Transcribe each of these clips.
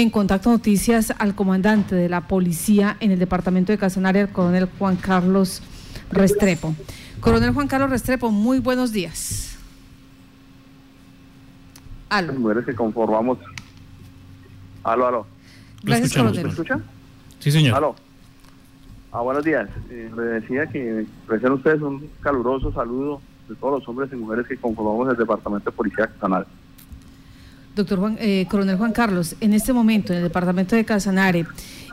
en Contacto Noticias al comandante de la policía en el departamento de Casanare, el coronel Juan Carlos Restrepo. Coronel Juan Carlos Restrepo, muy buenos días. Aló. Mujeres que conformamos. Aló, aló. Gracias, coronel. ¿Me escucha? Sí, señor. Aló. Ah, buenos días. Eh, le decía que recién ustedes un caluroso saludo de todos los hombres y mujeres que conformamos el Departamento de Policía Casanare. Doctor Juan, eh, Coronel Juan Carlos, en este momento en el Departamento de Casanare,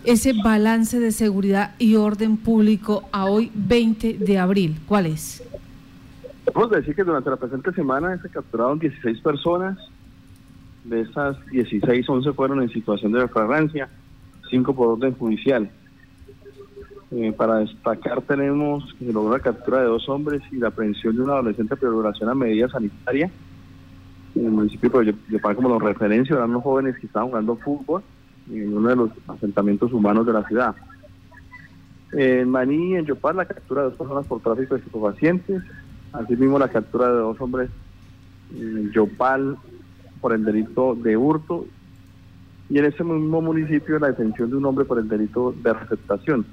ese balance de seguridad y orden público a hoy 20 de abril, ¿cuál es? Podemos decir que durante la presente semana se capturaron 16 personas, de esas 16, 11 fueron en situación de flagrancia, 5 por orden judicial. Eh, para destacar tenemos que se logró la captura de dos hombres y la aprehensión de un adolescente por violación a medida sanitaria. En el municipio de Yopal, como lo referencia, eran unos jóvenes que estaban jugando fútbol en uno de los asentamientos humanos de la ciudad. En Maní, en Yopal, la captura de dos personas por tráfico de estupefacientes. Asimismo, la captura de dos hombres en Yopal por el delito de hurto. Y en ese mismo municipio, la detención de un hombre por el delito de receptación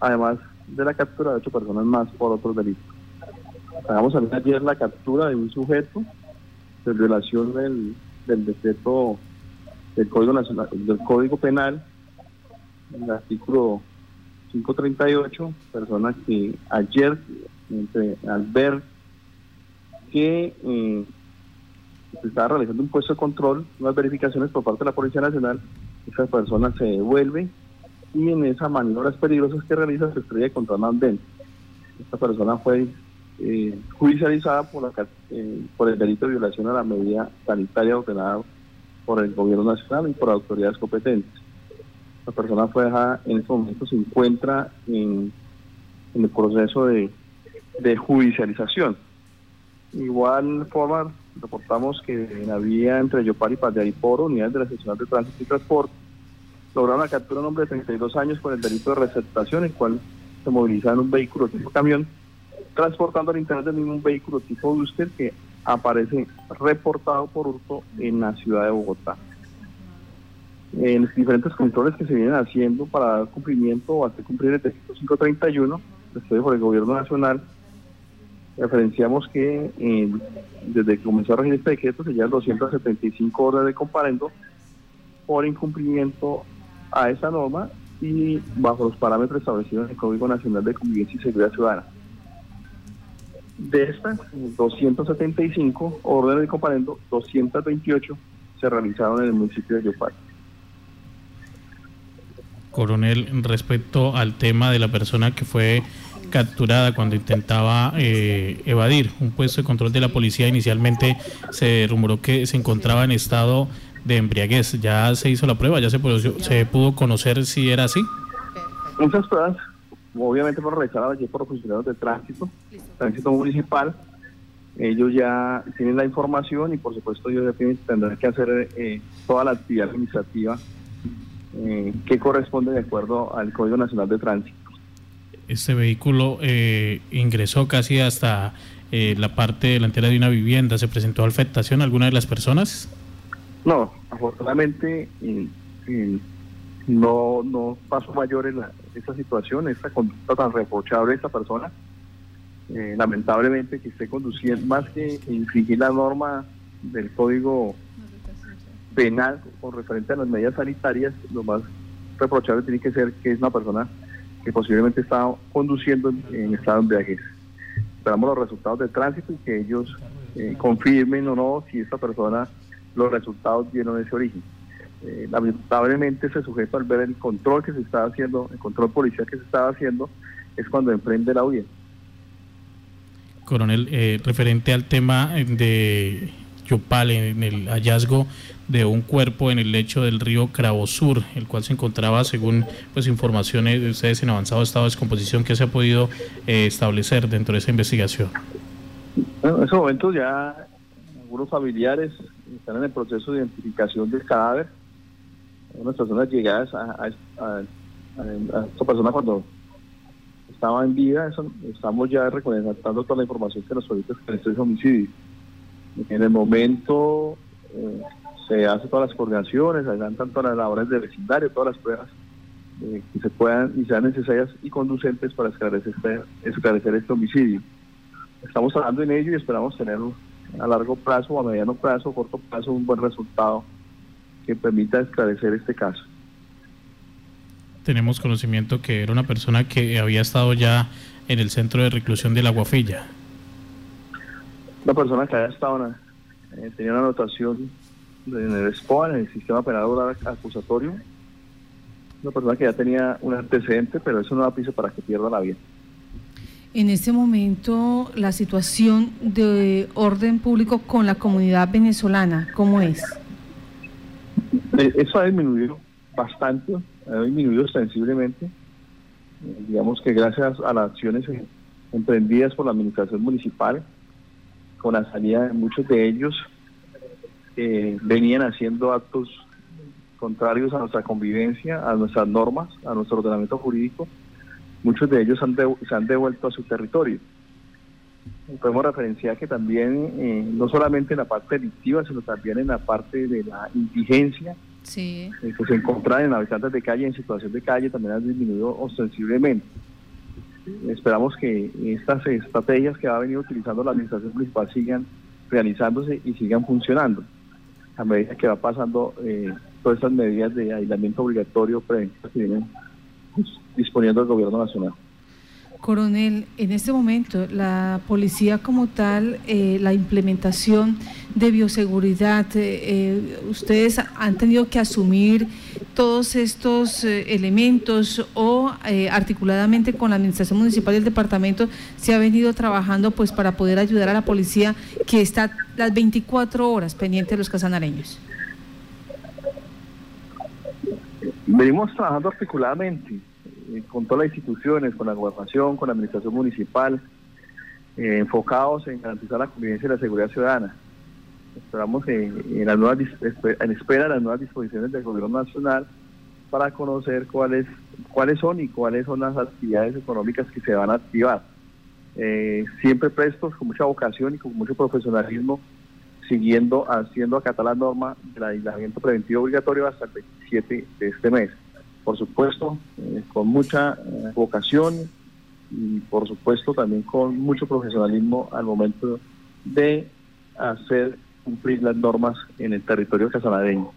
además de la captura de ocho personas más por otros delitos. Acabamos de ayer la captura de un sujeto de violación del, del decreto del Código Nacional, del Código Penal, el artículo 538, persona que ayer, al ver que eh, se estaba realizando un puesto de control, unas verificaciones por parte de la Policía Nacional, esa persona se devuelve y en esas maniobras peligrosas que realiza se estrella contra un andén. Esta persona fue eh, judicializada por, la, eh, por el delito de violación a la medida sanitaria ordenada por el gobierno nacional y por autoridades competentes. La persona fue dejada, en este momento se encuentra en, el proceso de, de judicialización. Igual forma, reportamos que en la vía entre Yopal y Padiariporo, unidades de la sección de tránsito y transporte, lograron la captura de un hombre de 32 años por el delito de receptación, el cual se movilizaba en un vehículo tipo camión, transportando al interior del mismo vehículo tipo booster que aparece reportado por hurto en la ciudad de Bogotá. En los diferentes controles que se vienen haciendo para dar cumplimiento o hacer cumplir el decreto 531, estudio por el gobierno nacional, referenciamos que desde que comenzó a regir este decreto se llevan 275 horas de comparendo por incumplimiento a esa norma y bajo los parámetros establecidos en el Código Nacional de Convivencia y Seguridad Ciudadana. De estas 275 órdenes de comparendo, 228 se realizaron en el municipio de Yopal. Coronel, respecto al tema de la persona que fue capturada cuando intentaba eh, evadir un puesto de control de la policía, inicialmente se rumoró que se encontraba en estado de embriaguez. ¿Ya se hizo la prueba? ¿Ya se se pudo conocer si era así? Muchas pruebas, obviamente por realizadas allí por los funcionarios de tránsito, tránsito municipal. Ellos ya tienen la información y por supuesto ellos ya tendrán que hacer eh, toda la actividad administrativa eh, que corresponde de acuerdo al Código Nacional de Tránsito. Este vehículo eh, ingresó casi hasta la parte delantera de una vivienda. ¿Se presentó afectación a alguna de las personas? No, afortunadamente no, no pasó mayor en esta situación, esta conducta tan reprochable de esta persona. Eh, lamentablemente que esté conduciendo, más que infringir la norma del código penal con referente a las medidas sanitarias, lo más reprochable tiene que ser que es una persona que posiblemente está conduciendo en, estado de embriaguez. Esperamos los resultados de tránsito y que ellos eh, confirmen o no si esta persona los resultados dieron ese origen. Eh, lamentablemente ese sujeto al ver el control que se estaba haciendo, el control policial que se estaba haciendo, es cuando emprende la huida. Coronel, eh, referente al tema de Yopal, en el hallazgo de un cuerpo en el lecho del río Sur, el cual se encontraba, según pues informaciones de ustedes, en avanzado estado de descomposición, que se ha podido eh, establecer dentro de esa investigación? Bueno, en ese momento ya algunos familiares están en el proceso de identificación del cadáver. Unas personas llegadas a, a, esta persona cuando estaba en vida, estamos ya reconectando toda la información que nos solicita este homicidio. En el momento eh, se hacen todas las coordinaciones, se dan tanto las labores de vecindario, todas las pruebas eh, que se puedan y sean necesarias y conducentes para esclarecer este, esclarecer este homicidio. Estamos trabajando en ello y esperamos tener a largo plazo, a mediano plazo, a corto plazo, un buen resultado que permita esclarecer este caso. Tenemos conocimiento que era una persona que había estado ya en el centro de reclusión de la Guafilla. Una persona que había estado, eh, tenía una anotación en el SPOA, en el sistema penal acusatorio, una persona que ya tenía un antecedente, pero eso no da piso para que pierda la vida. En este momento, la situación de orden público con la comunidad venezolana, ¿cómo es? Eh, eso ha disminuido bastante, ha disminuido sensiblemente. Eh, digamos que gracias a las acciones emprendidas por la administración municipal, con la salida de muchos de ellos, eh, venían haciendo actos contrarios a nuestra convivencia, a nuestras normas, a nuestro ordenamiento jurídico, muchos de ellos se han devuelto a su territorio. Podemos referenciar que también, no solamente en la parte delictiva, sino también en la parte de la indigencia, sí. Eh, que se encuentran en habitantes de calle, en situación de calle, también han disminuido ostensiblemente. Esperamos que estas estrategias que ha venido utilizando la administración municipal sigan realizándose y sigan funcionando a medida que va pasando eh, todas estas medidas de aislamiento obligatorio preventivas que vienen pues, disponiendo el gobierno nacional. Coronel, en este momento la policía como tal, eh, la implementación de bioseguridad, eh, eh, ustedes han tenido que asumir todos estos elementos o articuladamente con la administración municipal y el departamento se ha venido trabajando pues para poder ayudar a la policía que está las 24 horas pendiente de los casanareños. Venimos trabajando articuladamente eh, con todas las instituciones, con la gobernación, con la administración municipal, eh, enfocados en garantizar la convivencia y la seguridad ciudadana. Esperamos en, las nuevas, en espera de las nuevas disposiciones del gobierno nacional para conocer cuáles cuáles son y cuáles son las actividades económicas que se van a activar. Eh, siempre prestos, con mucha vocación y con mucho profesionalismo, siguiendo, haciendo acatar la norma del aislamiento preventivo obligatorio hasta el 27 de este mes por supuesto, eh, con mucha eh, vocación y por supuesto también con mucho profesionalismo al momento de hacer cumplir las normas en el territorio casanadeño.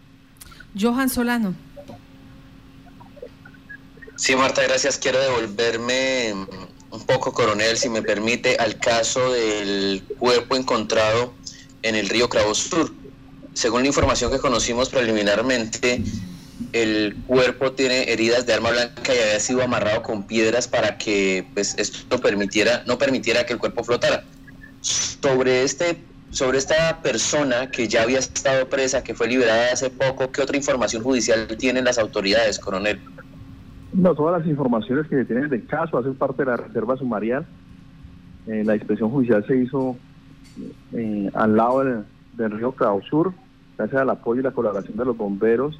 Johan Solano. Sí, Marta, gracias. Quiero devolverme un poco, coronel, si me permite, al caso del cuerpo encontrado en el río Cravo Sur. Según la información que conocimos preliminarmente, el cuerpo tiene heridas de arma blanca y había sido amarrado con piedras para que pues, esto permitiera, no permitiera que el cuerpo flotara. Sobre, este, sobre esta persona que ya había estado presa, que fue liberada hace poco, ¿qué otra información judicial tienen las autoridades, coronel? No, todas las informaciones que se tienen del caso hacen parte de la reserva sumarial. Eh, la inspección judicial se hizo eh, al lado del, del río Sur, gracias al apoyo y la colaboración de los bomberos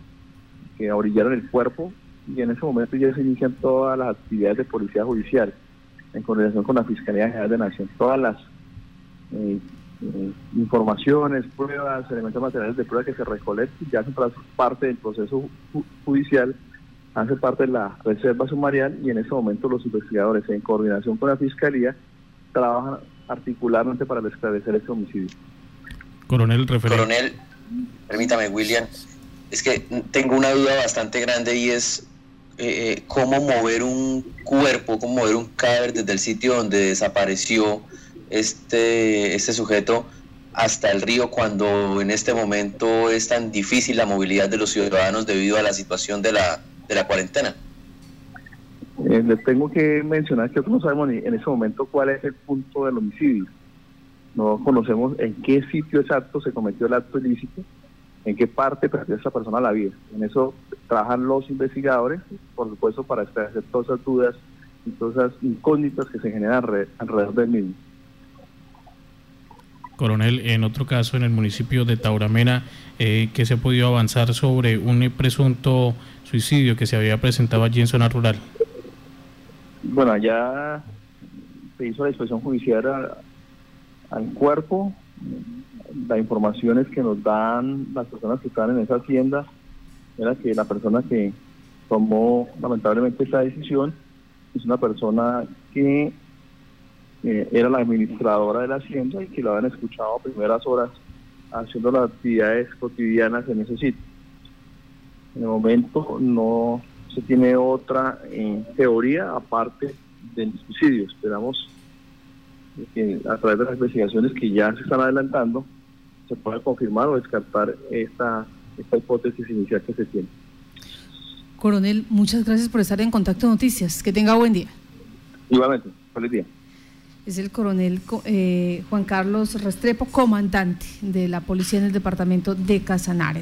que orillaron el cuerpo y en ese momento ya se inician todas las actividades de policía judicial en coordinación con la Fiscalía General de Nación. Todas las eh, eh, informaciones, pruebas, elementos materiales de prueba que se recolectan ya hacen parte del proceso judicial, hace parte de la reserva sumarial y en ese momento los investigadores en coordinación con la Fiscalía trabajan articularmente para esclarecer este homicidio. Coronel, referente. Coronel, permítame, William es que tengo una duda bastante grande y es eh, eh, cómo mover un cuerpo, cómo mover un cadáver desde el sitio donde desapareció este, este sujeto hasta el río cuando en este momento es tan difícil la movilidad de los ciudadanos debido a la situación de la, de la cuarentena. Eh, les tengo que mencionar que nosotros no sabemos ni en ese momento cuál es el punto del homicidio. No conocemos en qué sitio exacto se cometió el acto ilícito en qué parte perdió esa persona la vida. En eso trabajan los investigadores, por supuesto, para esclarecer todas esas dudas y todas esas incógnitas que se generan alrededor del mismo. Coronel, en otro caso, en el municipio de Tauramena, eh, ¿qué se ha podido avanzar sobre un presunto suicidio que se había presentado allí en zona rural? Bueno, ya se hizo la disposición judicial al, cuerpo, las informaciones que nos dan las personas que están en esa hacienda era que la persona que tomó lamentablemente esta decisión es una persona que eh, era la administradora de la hacienda y que lo habían escuchado a primeras horas haciendo las actividades cotidianas en ese sitio. En el momento no se tiene otra eh, teoría aparte del suicidio. Esperamos que a través de las investigaciones que ya se están adelantando se pueda confirmar o descartar esta, esta hipótesis inicial que se tiene. Coronel, muchas gracias por estar en Contacto Noticias. Que tenga buen día. Igualmente, feliz día. Es el coronel eh, Juan Carlos Restrepo, comandante de la policía en el departamento de Casanares.